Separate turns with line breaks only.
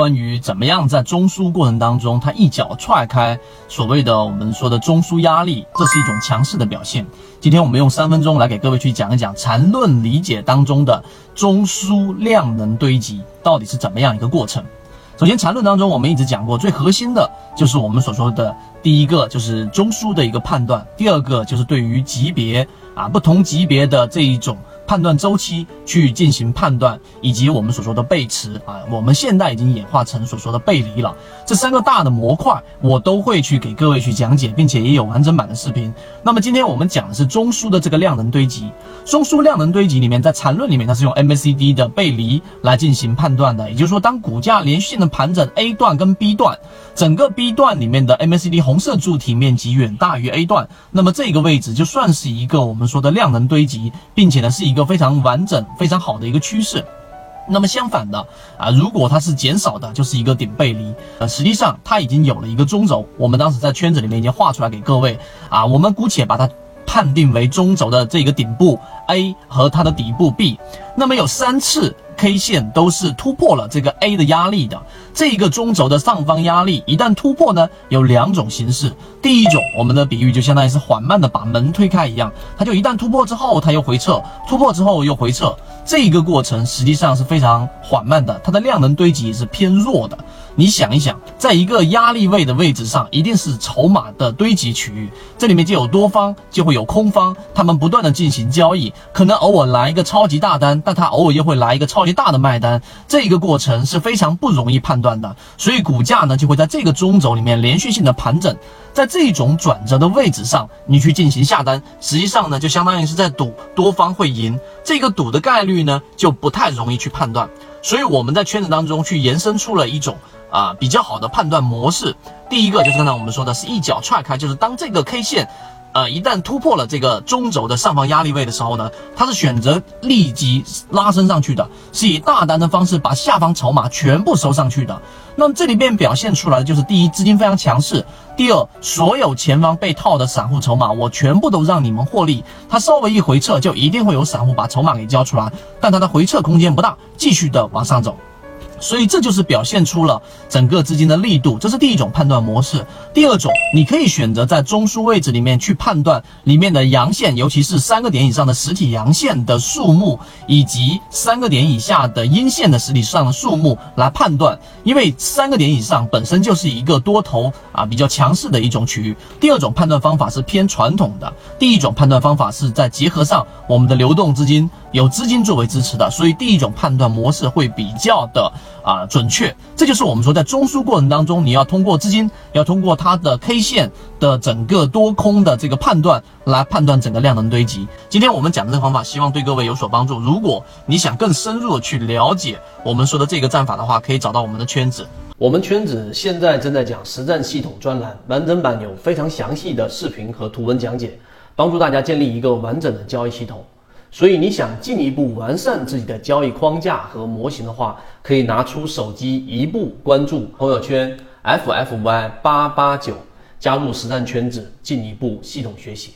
关于怎么样在中枢过程当中，它一脚踹开所谓的我们说的中枢压力，这是一种强势的表现。今天我们用三分钟来给各位去讲一讲缠论理解当中的中枢量能堆积到底是怎么样一个过程。首先，缠论当中我们一直讲过，最核心的就是我们所说的第一个就是中枢的一个判断，第二个就是对于级别啊不同级别的这一种。判断周期去进行判断，以及我们所说的背驰啊，我们现在已经演化成所说的背离了。这三个大的模块，我都会去给各位去讲解，并且也有完整版的视频。那么今天我们讲的是中枢的这个量能堆积。中枢量能堆积里面，在缠论里面，它是用 MACD 的背离来进行判断的。也就是说，当股价连续性的盘整 A 段跟 B 段，整个 B 段里面的 MACD 红色柱体面积远大于 A 段，那么这个位置就算是一个我们说的量能堆积，并且呢是一个。非常完整、非常好的一个趋势。那么相反的啊，如果它是减少的，就是一个顶背离。呃，实际上它已经有了一个中轴，我们当时在圈子里面已经画出来给各位啊。我们姑且把它判定为中轴的这个顶部 A 和它的底部 B。那么有三次 K 线都是突破了这个 A 的压力的。这个中轴的上方压力一旦突破呢，有两种形式。第一种，我们的比喻就相当于是缓慢的把门推开一样，它就一旦突破之后，它又回撤，突破之后又回撤，这一个过程实际上是非常缓慢的，它的量能堆积是偏弱的。你想一想，在一个压力位的位置上，一定是筹码的堆积区域，这里面就有多方，就会有空方，他们不断的进行交易，可能偶尔来一个超级大单，但它偶尔又会来一个超级大的卖单，这个过程是非常不容易判断的，所以股价呢就会在这个中轴里面连续性的盘整，在这种转折的位置上，你去进行下单，实际上呢就相当于是在赌多方会赢，这个赌的概率呢就不太容易去判断，所以我们在圈子当中去延伸出了一种。啊，比较好的判断模式，第一个就是刚才我们说的是一脚踹开，就是当这个 K 线，呃，一旦突破了这个中轴的上方压力位的时候呢，它是选择立即拉升上去的，是以大单的方式把下方筹码全部收上去的。那么这里面表现出来的就是第一，资金非常强势；第二，所有前方被套的散户筹码，我全部都让你们获利。它稍微一回撤，就一定会有散户把筹码给交出来，但它的回撤空间不大，继续的往上走。所以这就是表现出了整个资金的力度，这是第一种判断模式。第二种，你可以选择在中枢位置里面去判断里面的阳线，尤其是三个点以上的实体阳线的数目，以及三个点以下的阴线的实体上的数目来判断。因为三个点以上本身就是一个多头啊比较强势的一种区域。第二种判断方法是偏传统的，第一种判断方法是在结合上我们的流动资金。有资金作为支持的，所以第一种判断模式会比较的啊准确。这就是我们说在中枢过程当中，你要通过资金，要通过它的 K 线的整个多空的这个判断来判断整个量能堆积。今天我们讲的这个方法，希望对各位有所帮助。如果你想更深入的去了解我们说的这个战法的话，可以找到我们的圈子。
我们圈子现在正在讲实战系统专栏，完整版有非常详细的视频和图文讲解，帮助大家建立一个完整的交易系统。所以你想进一步完善自己的交易框架和模型的话，可以拿出手机一步关注朋友圈 F F Y 八八九，加入实战圈子，进一步系统学习。